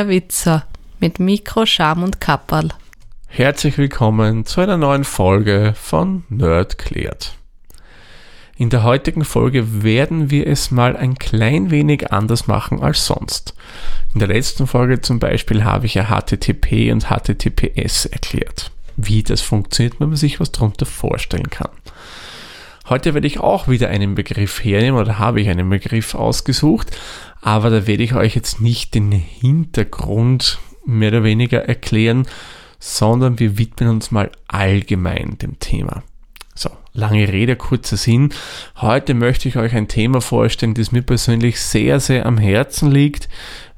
Der Witzer mit Mikro, Scham und Kapperl. Herzlich willkommen zu einer neuen Folge von Nerd klärt. In der heutigen Folge werden wir es mal ein klein wenig anders machen als sonst. In der letzten Folge zum Beispiel habe ich ja HTTP und HTTPS erklärt. Wie das funktioniert, wenn man sich was darunter vorstellen kann. Heute werde ich auch wieder einen Begriff hernehmen oder habe ich einen Begriff ausgesucht, aber da werde ich euch jetzt nicht den Hintergrund mehr oder weniger erklären, sondern wir widmen uns mal allgemein dem Thema. So, lange Rede, kurzer Sinn. Heute möchte ich euch ein Thema vorstellen, das mir persönlich sehr, sehr am Herzen liegt,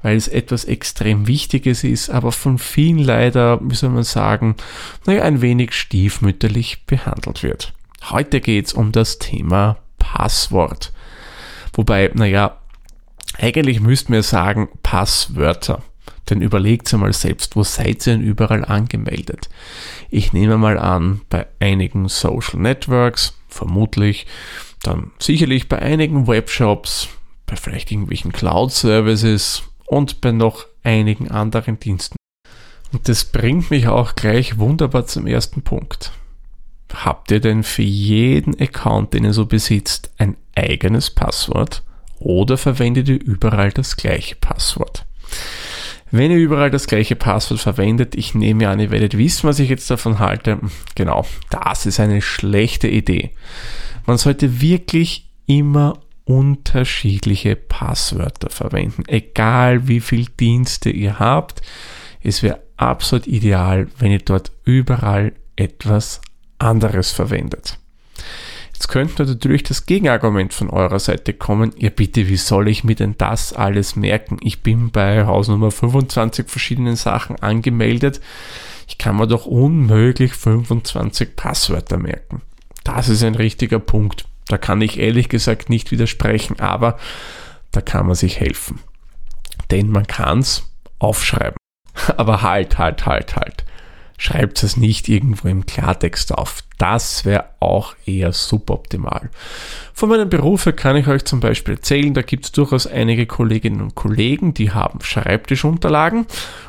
weil es etwas extrem Wichtiges ist, aber von vielen leider, wie soll man sagen, naja, ein wenig stiefmütterlich behandelt wird. Heute geht es um das Thema Passwort. Wobei, naja, eigentlich müssten wir sagen Passwörter. Denn überlegt einmal selbst, wo seid ihr denn überall angemeldet? Ich nehme mal an, bei einigen Social Networks, vermutlich, dann sicherlich bei einigen Webshops, bei vielleicht irgendwelchen Cloud-Services und bei noch einigen anderen Diensten. Und das bringt mich auch gleich wunderbar zum ersten Punkt. Habt ihr denn für jeden Account, den ihr so besitzt, ein eigenes Passwort? Oder verwendet ihr überall das gleiche Passwort? Wenn ihr überall das gleiche Passwort verwendet, ich nehme an, ihr werdet wissen, was ich jetzt davon halte. Genau, das ist eine schlechte Idee. Man sollte wirklich immer unterschiedliche Passwörter verwenden, egal wie viele Dienste ihr habt. Es wäre absolut ideal, wenn ihr dort überall etwas anderes verwendet. Jetzt könnte natürlich das Gegenargument von eurer Seite kommen. Ja bitte, wie soll ich mir denn das alles merken? Ich bin bei Hausnummer 25 verschiedenen Sachen angemeldet. Ich kann mir doch unmöglich 25 Passwörter merken. Das ist ein richtiger Punkt. Da kann ich ehrlich gesagt nicht widersprechen, aber da kann man sich helfen. Denn man kann es aufschreiben. Aber halt, halt, halt, halt schreibt es nicht irgendwo im Klartext auf. Das wäre auch eher suboptimal. Von meinem Beruf kann ich euch zum Beispiel erzählen, da gibt es durchaus einige Kolleginnen und Kollegen, die haben Schreibtischunterlagen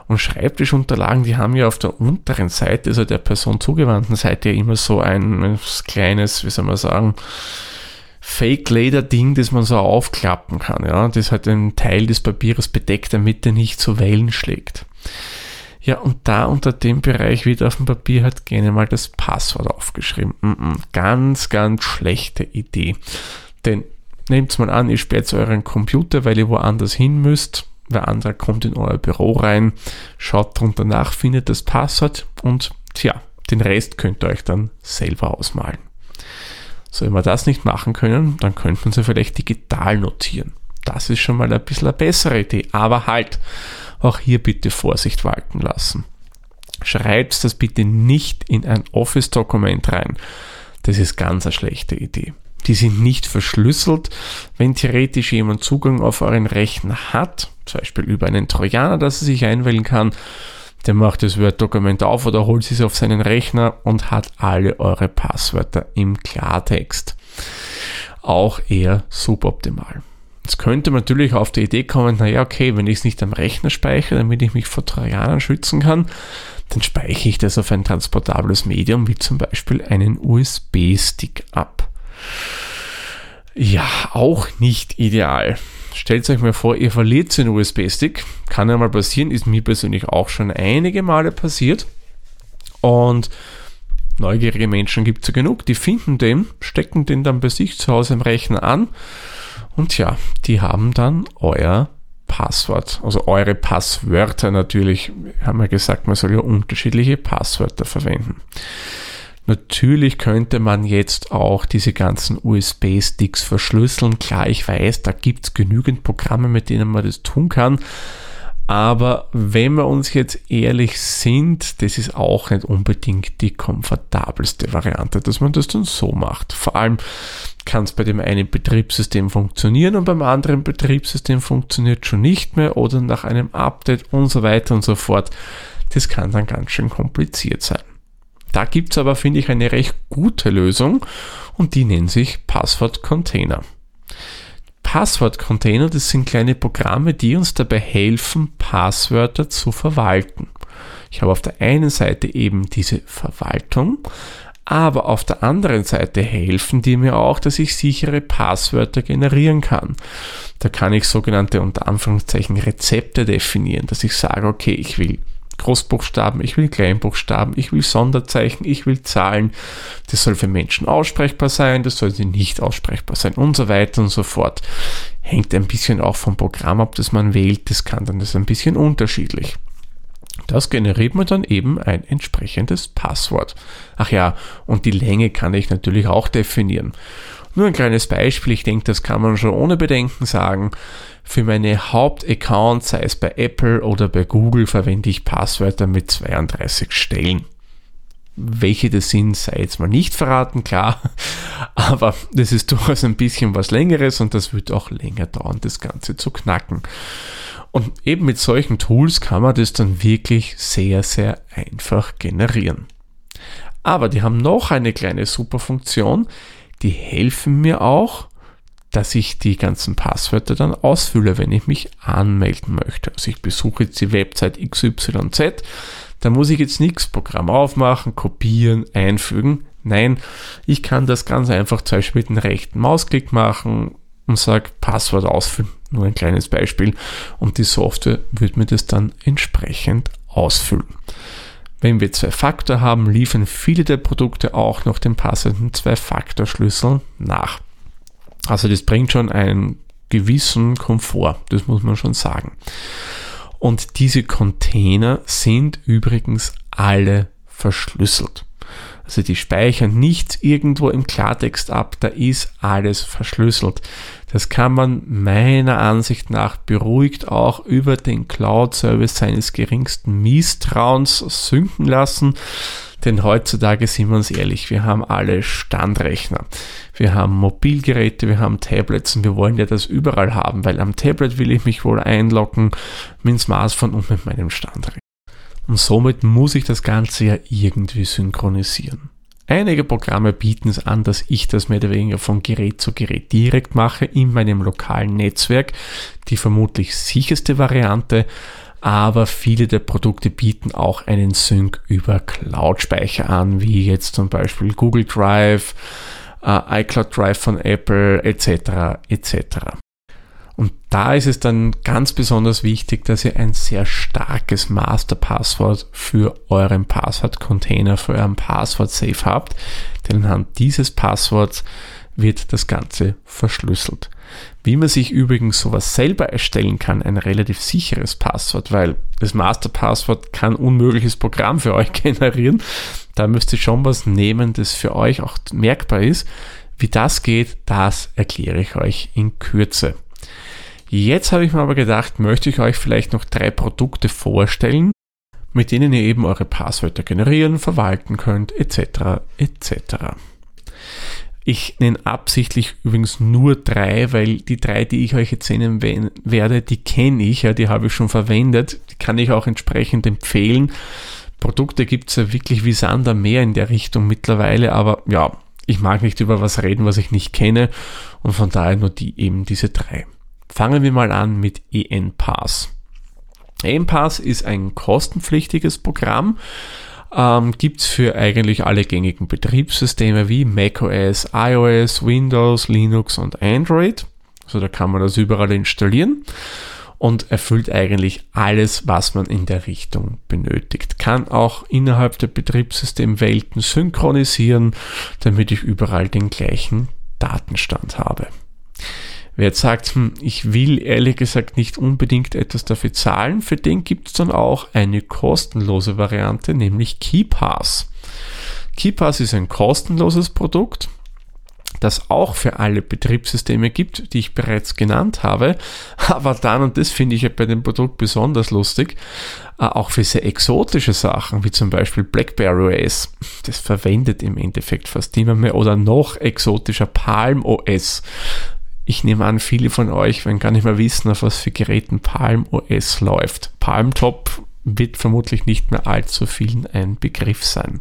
und Schreibtischunterlagen, die haben ja auf der unteren Seite, also der Person zugewandten Seite, immer so ein, ein kleines, wie soll man sagen, Fake-Leder-Ding, das man so aufklappen kann. Ja? Das hat einen Teil des Papieres bedeckt, damit er nicht so Wellen schlägt. Ja, und da unter dem Bereich wird auf dem Papier halt gerne mal das Passwort aufgeschrieben. Mm -mm, ganz, ganz schlechte Idee. Denn nehmt mal an, ihr sperrt euren Computer, weil ihr woanders hin müsst. Wer anderer kommt in euer Büro rein, schaut drunter nach, findet das Passwort und tja, den Rest könnt ihr euch dann selber ausmalen. So, wenn wir das nicht machen können, dann könnte man sie vielleicht digital notieren. Das ist schon mal ein bisschen eine bessere Idee. Aber halt, auch hier bitte Vorsicht walten lassen. Schreibt das bitte nicht in ein Office-Dokument rein. Das ist ganz eine schlechte Idee. Die sind nicht verschlüsselt. Wenn theoretisch jemand Zugang auf euren Rechner hat, zum Beispiel über einen Trojaner, dass er sich einwählen kann, der macht das Word-Dokument auf oder holt es auf seinen Rechner und hat alle eure Passwörter im Klartext. Auch eher suboptimal. Jetzt könnte man natürlich auf die Idee kommen, naja, okay, wenn ich es nicht am Rechner speichere, damit ich mich vor Trojanern schützen kann, dann speichere ich das auf ein transportables Medium, wie zum Beispiel einen USB-Stick ab. Ja, auch nicht ideal. Stellt euch mal vor, ihr verliert den USB-Stick. Kann ja mal passieren, ist mir persönlich auch schon einige Male passiert. Und neugierige Menschen gibt es ja genug, die finden den, stecken den dann bei sich zu Hause im Rechner an und ja, die haben dann euer Passwort, also eure Passwörter natürlich, haben wir gesagt, man soll ja unterschiedliche Passwörter verwenden. Natürlich könnte man jetzt auch diese ganzen USB-Sticks verschlüsseln. Klar, ich weiß, da gibt es genügend Programme, mit denen man das tun kann. Aber wenn wir uns jetzt ehrlich sind, das ist auch nicht unbedingt die komfortabelste Variante, dass man das dann so macht. Vor allem kann es bei dem einen Betriebssystem funktionieren und beim anderen Betriebssystem funktioniert schon nicht mehr oder nach einem Update und so weiter und so fort. Das kann dann ganz schön kompliziert sein. Da gibt es aber, finde ich, eine recht gute Lösung und die nennt sich Passwort Container. Passwortcontainer, das sind kleine Programme, die uns dabei helfen, Passwörter zu verwalten. Ich habe auf der einen Seite eben diese Verwaltung, aber auf der anderen Seite helfen die mir auch, dass ich sichere Passwörter generieren kann. Da kann ich sogenannte unter Anführungszeichen Rezepte definieren, dass ich sage, okay, ich will Großbuchstaben, ich will Kleinbuchstaben, ich will Sonderzeichen, ich will Zahlen. Das soll für Menschen aussprechbar sein, das soll sie nicht aussprechbar sein und so weiter und so fort. Hängt ein bisschen auch vom Programm ab, das man wählt. Das kann dann das ein bisschen unterschiedlich. Das generiert mir dann eben ein entsprechendes Passwort. Ach ja, und die Länge kann ich natürlich auch definieren. Nur ein kleines Beispiel, ich denke, das kann man schon ohne Bedenken sagen. Für meine Hauptaccounts, sei es bei Apple oder bei Google, verwende ich Passwörter mit 32 Stellen. Welche das sind, sei jetzt mal nicht verraten, klar. Aber das ist durchaus ein bisschen was längeres und das wird auch länger dauern, das Ganze zu knacken. Und eben mit solchen Tools kann man das dann wirklich sehr, sehr einfach generieren. Aber die haben noch eine kleine super Funktion. Die helfen mir auch, dass ich die ganzen Passwörter dann ausfülle, wenn ich mich anmelden möchte. Also ich besuche jetzt die Website XYZ, da muss ich jetzt nichts Programm aufmachen, kopieren, einfügen. Nein, ich kann das ganz einfach zum Beispiel mit dem rechten Mausklick machen und sage Passwort ausfüllen nur ein kleines Beispiel. Und die Software wird mir das dann entsprechend ausfüllen. Wenn wir Zwei-Faktor haben, liefern viele der Produkte auch noch den passenden Zwei-Faktor-Schlüssel nach. Also das bringt schon einen gewissen Komfort, das muss man schon sagen. Und diese Container sind übrigens alle verschlüsselt. Also die speichern nichts irgendwo im Klartext ab, da ist alles verschlüsselt. Das kann man meiner Ansicht nach beruhigt auch über den Cloud-Service seines geringsten Misstrauens synken lassen. Denn heutzutage sind wir uns ehrlich, wir haben alle Standrechner. Wir haben Mobilgeräte, wir haben Tablets und wir wollen ja das überall haben, weil am Tablet will ich mich wohl einloggen mit dem Smartphone und mit meinem Standrechner. Und somit muss ich das Ganze ja irgendwie synchronisieren. Einige Programme bieten es an, dass ich das mehr oder weniger von Gerät zu Gerät direkt mache in meinem lokalen Netzwerk. Die vermutlich sicherste Variante, aber viele der Produkte bieten auch einen Sync über Cloud-Speicher an, wie jetzt zum Beispiel Google Drive, äh, iCloud Drive von Apple etc. etc. Und da ist es dann ganz besonders wichtig, dass ihr ein sehr starkes Masterpasswort für euren Passwort-Container, für euren Passwort-Safe habt. Denn anhand dieses Passworts wird das Ganze verschlüsselt. Wie man sich übrigens sowas selber erstellen kann, ein relativ sicheres Passwort, weil das Masterpasswort kann unmögliches Programm für euch generieren. Da müsst ihr schon was nehmen, das für euch auch merkbar ist. Wie das geht, das erkläre ich euch in Kürze. Jetzt habe ich mir aber gedacht, möchte ich euch vielleicht noch drei Produkte vorstellen, mit denen ihr eben eure Passwörter generieren, verwalten könnt, etc. etc. Ich nenne absichtlich übrigens nur drei, weil die drei, die ich euch jetzt nennen werde, die kenne ich, ja, die habe ich schon verwendet, die kann ich auch entsprechend empfehlen. Produkte gibt es ja wirklich wie Sander mehr in der Richtung mittlerweile, aber ja, ich mag nicht über was reden, was ich nicht kenne und von daher nur die eben diese drei. Fangen wir mal an mit ENPass. ENPass ist ein kostenpflichtiges Programm, ähm, gibt es für eigentlich alle gängigen Betriebssysteme wie macOS, iOS, Windows, Linux und Android. Also da kann man das überall installieren und erfüllt eigentlich alles, was man in der Richtung benötigt. Kann auch innerhalb der Betriebssystemwelten synchronisieren, damit ich überall den gleichen Datenstand habe. Wer jetzt sagt, hm, ich will ehrlich gesagt nicht unbedingt etwas dafür zahlen, für den gibt es dann auch eine kostenlose Variante, nämlich KeyPass. KeyPass ist ein kostenloses Produkt, das auch für alle Betriebssysteme gibt, die ich bereits genannt habe, aber dann, und das finde ich ja bei dem Produkt besonders lustig, äh, auch für sehr exotische Sachen, wie zum Beispiel BlackBerry OS. Das verwendet im Endeffekt fast niemand mehr. Oder noch exotischer Palm OS ich nehme an, viele von euch werden gar nicht mehr wissen, auf was für Geräten Palm OS läuft. Palm Top wird vermutlich nicht mehr allzu vielen ein Begriff sein.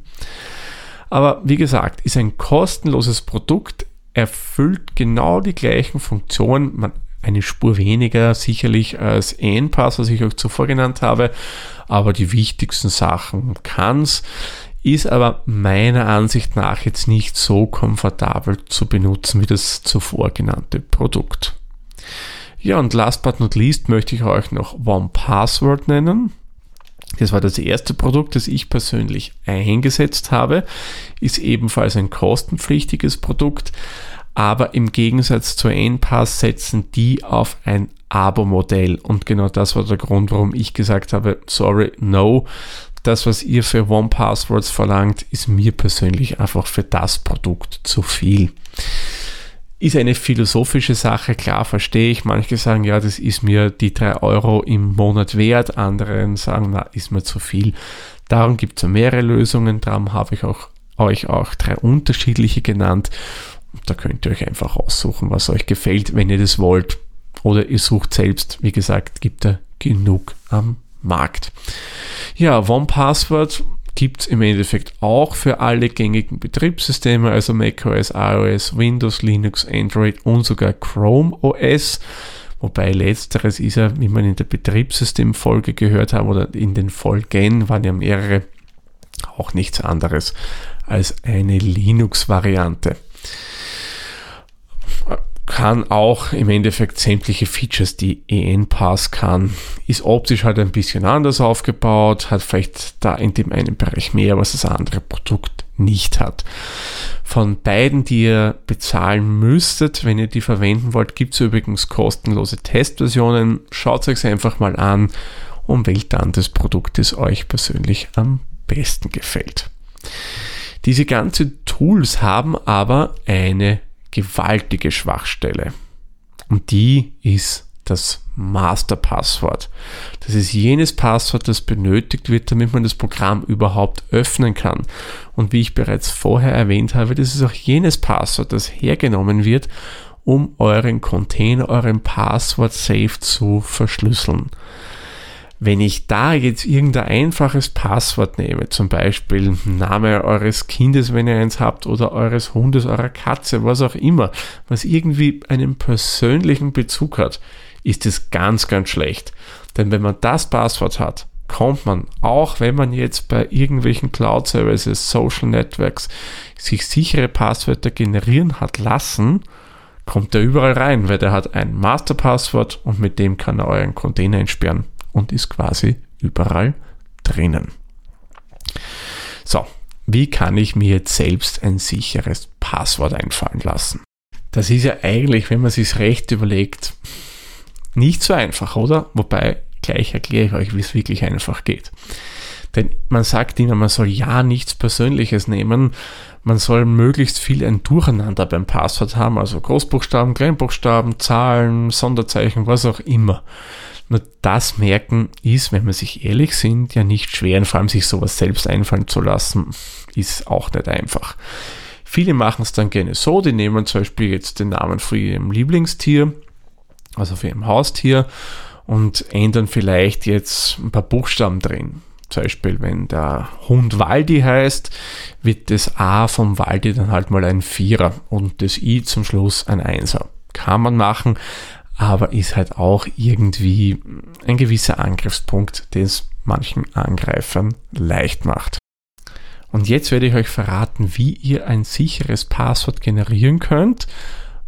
Aber wie gesagt, ist ein kostenloses Produkt, erfüllt genau die gleichen Funktionen, man, eine Spur weniger sicherlich als ENPass, was ich euch zuvor genannt habe, aber die wichtigsten Sachen kann's, ist aber meiner Ansicht nach jetzt nicht so komfortabel zu benutzen wie das zuvor genannte Produkt. Ja, und last but not least möchte ich euch noch One Password nennen. Das war das erste Produkt, das ich persönlich eingesetzt habe, ist ebenfalls ein kostenpflichtiges Produkt, aber im Gegensatz zu Enpass setzen die auf ein Abo-Modell und genau das war der Grund, warum ich gesagt habe, sorry, no, das, was ihr für One Passwords verlangt, ist mir persönlich einfach für das Produkt zu viel. Ist eine philosophische Sache, klar verstehe ich. Manche sagen, ja, das ist mir die drei Euro im Monat wert. Andere sagen, na, ist mir zu viel. Darum gibt es mehrere Lösungen. Darum habe ich auch, euch auch drei unterschiedliche genannt. Da könnt ihr euch einfach aussuchen, was euch gefällt, wenn ihr das wollt. Oder ihr sucht selbst. Wie gesagt, gibt da genug am Markt. Ja, One Password gibt es im Endeffekt auch für alle gängigen Betriebssysteme, also macOS, iOS, Windows, Linux, Android und sogar Chrome OS. Wobei letzteres ist ja, wie man in der Betriebssystemfolge gehört haben oder in den Folgen waren ja mehrere, auch nichts anderes als eine Linux-Variante kann auch im Endeffekt sämtliche Features, die EN-Pass kann. Ist optisch halt ein bisschen anders aufgebaut, hat vielleicht da in dem einen Bereich mehr, was das andere Produkt nicht hat. Von beiden, die ihr bezahlen müsstet, wenn ihr die verwenden wollt, gibt es übrigens kostenlose Testversionen. Schaut euch einfach mal an und wählt dann das Produkt, das euch persönlich am besten gefällt. Diese ganzen Tools haben aber eine gewaltige Schwachstelle. Und die ist das Masterpasswort. Das ist jenes Passwort, das benötigt wird, damit man das Programm überhaupt öffnen kann. Und wie ich bereits vorher erwähnt habe, das ist auch jenes Passwort, das hergenommen wird, um euren Container, euren Passwort safe zu verschlüsseln. Wenn ich da jetzt irgendein einfaches Passwort nehme, zum Beispiel Name eures Kindes, wenn ihr eins habt, oder eures Hundes, eurer Katze, was auch immer, was irgendwie einen persönlichen Bezug hat, ist es ganz, ganz schlecht. Denn wenn man das Passwort hat, kommt man, auch wenn man jetzt bei irgendwelchen Cloud Services, Social Networks sich sichere Passwörter generieren hat lassen, kommt er überall rein, weil der hat ein Masterpasswort und mit dem kann er euren Container entsperren und ist quasi überall drinnen. So, wie kann ich mir jetzt selbst ein sicheres Passwort einfallen lassen? Das ist ja eigentlich, wenn man sich recht überlegt, nicht so einfach, oder? Wobei, gleich erkläre ich euch, wie es wirklich einfach geht. Denn man sagt immer, man soll ja nichts Persönliches nehmen, man soll möglichst viel ein Durcheinander beim Passwort haben, also Großbuchstaben, Kleinbuchstaben, Zahlen, Sonderzeichen, was auch immer. Nur das merken ist, wenn wir sich ehrlich sind, ja nicht schwer und vor allem sich sowas selbst einfallen zu lassen, ist auch nicht einfach. Viele machen es dann gerne so, die nehmen zum Beispiel jetzt den Namen von ihrem Lieblingstier, also für ihrem Haustier und ändern vielleicht jetzt ein paar Buchstaben drin. Zum Beispiel, wenn der Hund Waldi heißt, wird das A vom Waldi dann halt mal ein Vierer und das I zum Schluss ein Einser. Kann man machen, aber ist halt auch irgendwie ein gewisser Angriffspunkt, den es manchen Angreifern leicht macht. Und jetzt werde ich euch verraten, wie ihr ein sicheres Passwort generieren könnt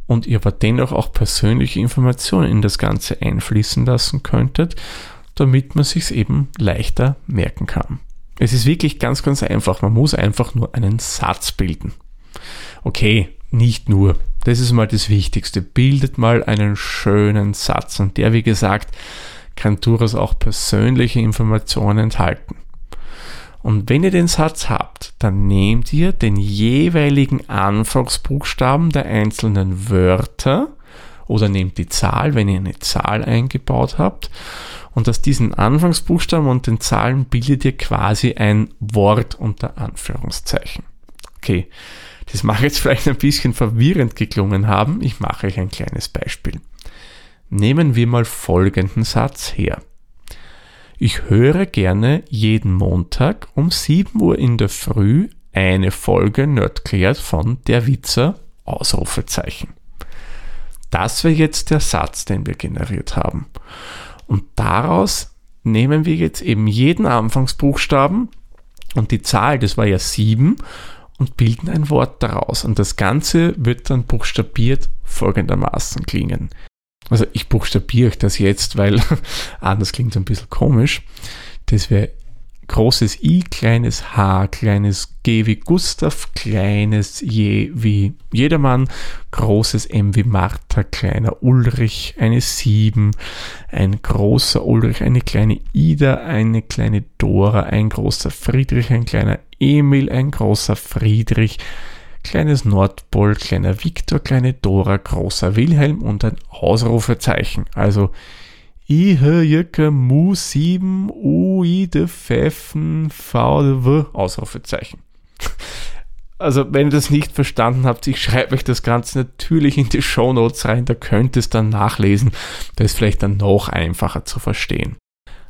und ihr aber dennoch auch persönliche Informationen in das Ganze einfließen lassen könntet, damit man sich eben leichter merken kann. Es ist wirklich ganz, ganz einfach. Man muss einfach nur einen Satz bilden. Okay, nicht nur. Das ist mal das Wichtigste. Bildet mal einen schönen Satz und der, wie gesagt, kann durchaus auch persönliche Informationen enthalten. Und wenn ihr den Satz habt, dann nehmt ihr den jeweiligen Anfangsbuchstaben der einzelnen Wörter oder nehmt die Zahl, wenn ihr eine Zahl eingebaut habt. Und aus diesen Anfangsbuchstaben und den Zahlen bildet ihr quasi ein Wort unter Anführungszeichen. Okay, das mag jetzt vielleicht ein bisschen verwirrend geklungen haben. Ich mache euch ein kleines Beispiel. Nehmen wir mal folgenden Satz her. Ich höre gerne jeden Montag um 7 Uhr in der Früh eine Folge Nerdklärt von Der Witzer Ausrufezeichen. Das wäre jetzt der Satz, den wir generiert haben. Und daraus nehmen wir jetzt eben jeden Anfangsbuchstaben und die Zahl, das war ja 7, und bilden ein Wort daraus. Und das Ganze wird dann buchstabiert folgendermaßen klingen. Also ich buchstabiere euch das jetzt, weil anders klingt es ein bisschen komisch. Das wäre großes I, kleines H, kleines G wie Gustav, kleines J wie Jedermann, großes M wie Martha, kleiner Ulrich, eine 7, ein großer Ulrich, eine kleine Ida, eine kleine Dora, ein großer Friedrich, ein kleiner Emil, ein großer Friedrich, kleines Nordpol, kleiner Viktor, kleine Dora, großer Wilhelm und ein Ausrufezeichen. Also I, H, J, K, Mu, 7, U, I, de, Pfeffen, V, de, W, Ausrufezeichen. Also, wenn ihr das nicht verstanden habt, ich schreibe euch das Ganze natürlich in die Show Notes rein, da könnt ihr es dann nachlesen. Da ist vielleicht dann noch einfacher zu verstehen.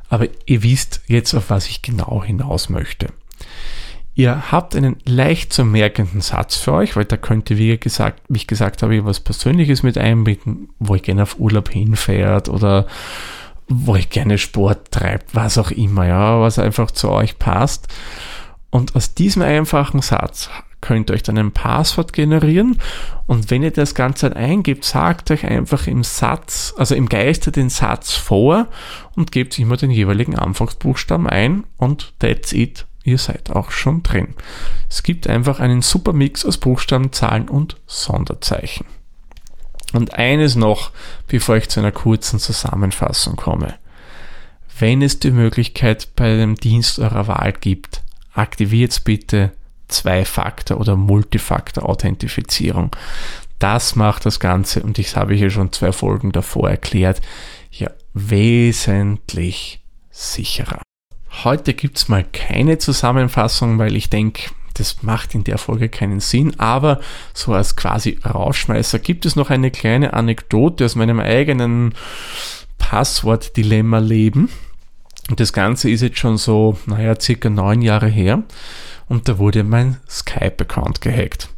Aber ihr wisst jetzt, auf was ich genau hinaus möchte. Ihr habt einen leicht zu merkenden Satz für euch, weil da könnt ihr, wie, gesagt, wie ich gesagt habe, was Persönliches mit einbinden, wo ich gerne auf Urlaub hinfährt oder wo ich gerne Sport treibt, was auch immer, ja, was einfach zu euch passt. Und aus diesem einfachen Satz könnt ihr euch dann ein Passwort generieren und wenn ihr das Ganze dann eingibt, sagt euch einfach im Satz, also im Geiste den Satz vor und gebt immer den jeweiligen Anfangsbuchstaben ein und that's it ihr seid auch schon drin. Es gibt einfach einen super Mix aus Buchstaben, Zahlen und Sonderzeichen. Und eines noch, bevor ich zu einer kurzen Zusammenfassung komme. Wenn es die Möglichkeit bei dem Dienst eurer Wahl gibt, aktiviert bitte Zwei-Faktor- oder Multifaktor-Authentifizierung. Das macht das Ganze, und ich habe hier schon zwei Folgen davor erklärt, ja wesentlich sicherer. Heute gibt es mal keine Zusammenfassung, weil ich denke, das macht in der Folge keinen Sinn, aber so als quasi Rauschmeißer gibt es noch eine kleine Anekdote aus meinem eigenen Passwort-Dilemma-Leben. Und das Ganze ist jetzt schon so, naja, circa neun Jahre her. Und da wurde mein Skype-Account gehackt.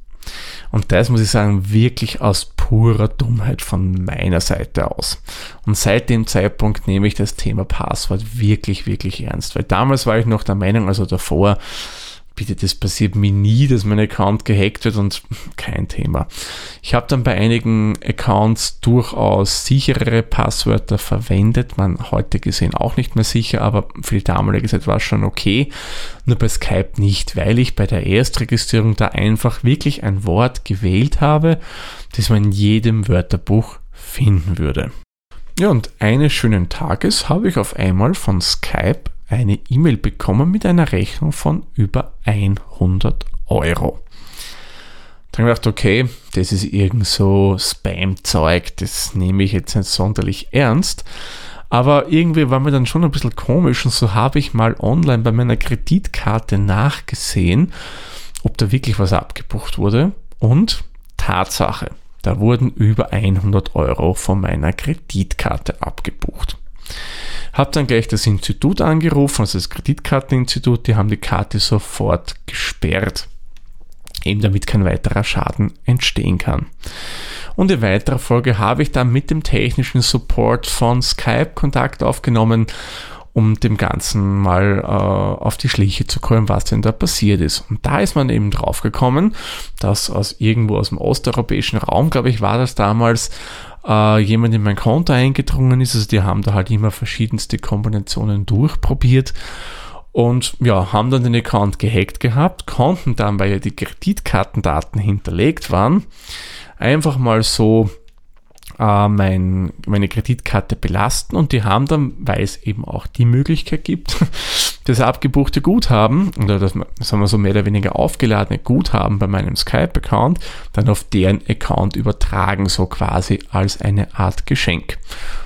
Und das muss ich sagen, wirklich aus purer Dummheit von meiner Seite aus. Und seit dem Zeitpunkt nehme ich das Thema Passwort wirklich, wirklich ernst. Weil damals war ich noch der Meinung, also davor, bitte, das passiert mir nie, dass mein Account gehackt wird und kein Thema. Ich habe dann bei einigen Accounts durchaus sicherere Passwörter verwendet, man heute gesehen auch nicht mehr sicher, aber für die damalige Zeit war es schon okay. Nur bei Skype nicht, weil ich bei der Erstregistrierung da einfach wirklich ein Wort gewählt habe, das man in jedem Wörterbuch finden würde. Ja, und eines schönen Tages habe ich auf einmal von Skype eine E-Mail bekommen mit einer Rechnung von über 100 Euro. Dann habe ich gedacht, okay, das ist irgend so Spam-Zeug, das nehme ich jetzt nicht sonderlich ernst. Aber irgendwie war mir dann schon ein bisschen komisch und so habe ich mal online bei meiner Kreditkarte nachgesehen, ob da wirklich was abgebucht wurde. Und Tatsache, da wurden über 100 Euro von meiner Kreditkarte abgebucht. Habe dann gleich das Institut angerufen, also das Kreditkarteninstitut, die haben die Karte sofort gesperrt, eben damit kein weiterer Schaden entstehen kann. Und in weiterer Folge habe ich dann mit dem technischen Support von Skype Kontakt aufgenommen, um dem Ganzen mal äh, auf die Schliche zu kommen, was denn da passiert ist. Und da ist man eben drauf gekommen, dass aus irgendwo aus dem osteuropäischen Raum, glaube ich, war das damals, äh, jemand in mein Konto eingedrungen ist. Also die haben da halt immer verschiedenste Kombinationen durchprobiert und ja, haben dann den Account gehackt gehabt, konnten dann, weil ja die Kreditkartendaten hinterlegt waren, einfach mal so äh, mein, meine Kreditkarte belasten und die haben dann, weil es eben auch die Möglichkeit gibt, das abgebuchte Guthaben oder das, sagen wir so mehr oder weniger aufgeladene Guthaben bei meinem Skype-Account dann auf deren Account übertragen, so quasi als eine Art Geschenk.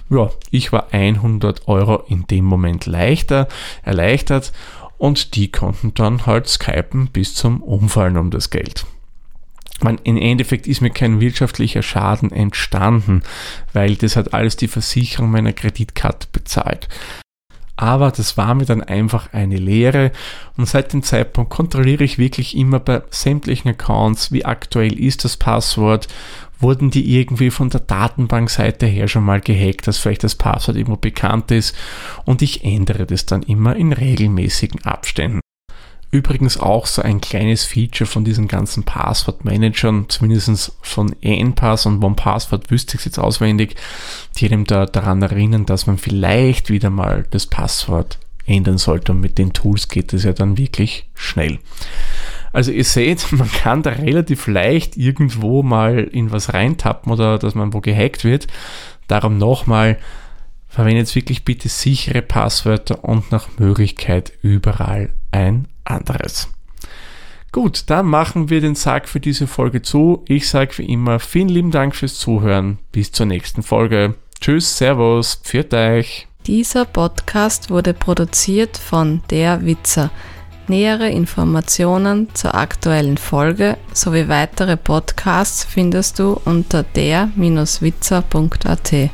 Ja, ich war 100 Euro in dem Moment leichter, erleichtert und die konnten dann halt skypen bis zum Umfallen um das Geld man, im Endeffekt ist mir kein wirtschaftlicher Schaden entstanden, weil das hat alles die Versicherung meiner Kreditkarte bezahlt. Aber das war mir dann einfach eine Lehre. Und seit dem Zeitpunkt kontrolliere ich wirklich immer bei sämtlichen Accounts, wie aktuell ist das Passwort, wurden die irgendwie von der Datenbankseite her schon mal gehackt, dass vielleicht das Passwort irgendwo bekannt ist? Und ich ändere das dann immer in regelmäßigen Abständen. Übrigens auch so ein kleines Feature von diesen ganzen Passwortmanagern, zumindest von NPass und OnePassword wüsste ich es jetzt auswendig, die einem da daran erinnern, dass man vielleicht wieder mal das Passwort ändern sollte und mit den Tools geht es ja dann wirklich schnell. Also ihr seht, man kann da relativ leicht irgendwo mal in was reintappen oder dass man wo gehackt wird. Darum nochmal, verwendet wirklich bitte sichere Passwörter und nach Möglichkeit überall ein anderes. Gut, dann machen wir den Sack für diese Folge zu. Ich sage wie immer vielen lieben Dank fürs Zuhören. Bis zur nächsten Folge. Tschüss, Servus, pfiat euch. Dieser Podcast wurde produziert von Der Witzer. Nähere Informationen zur aktuellen Folge sowie weitere Podcasts findest du unter der-witzer.at.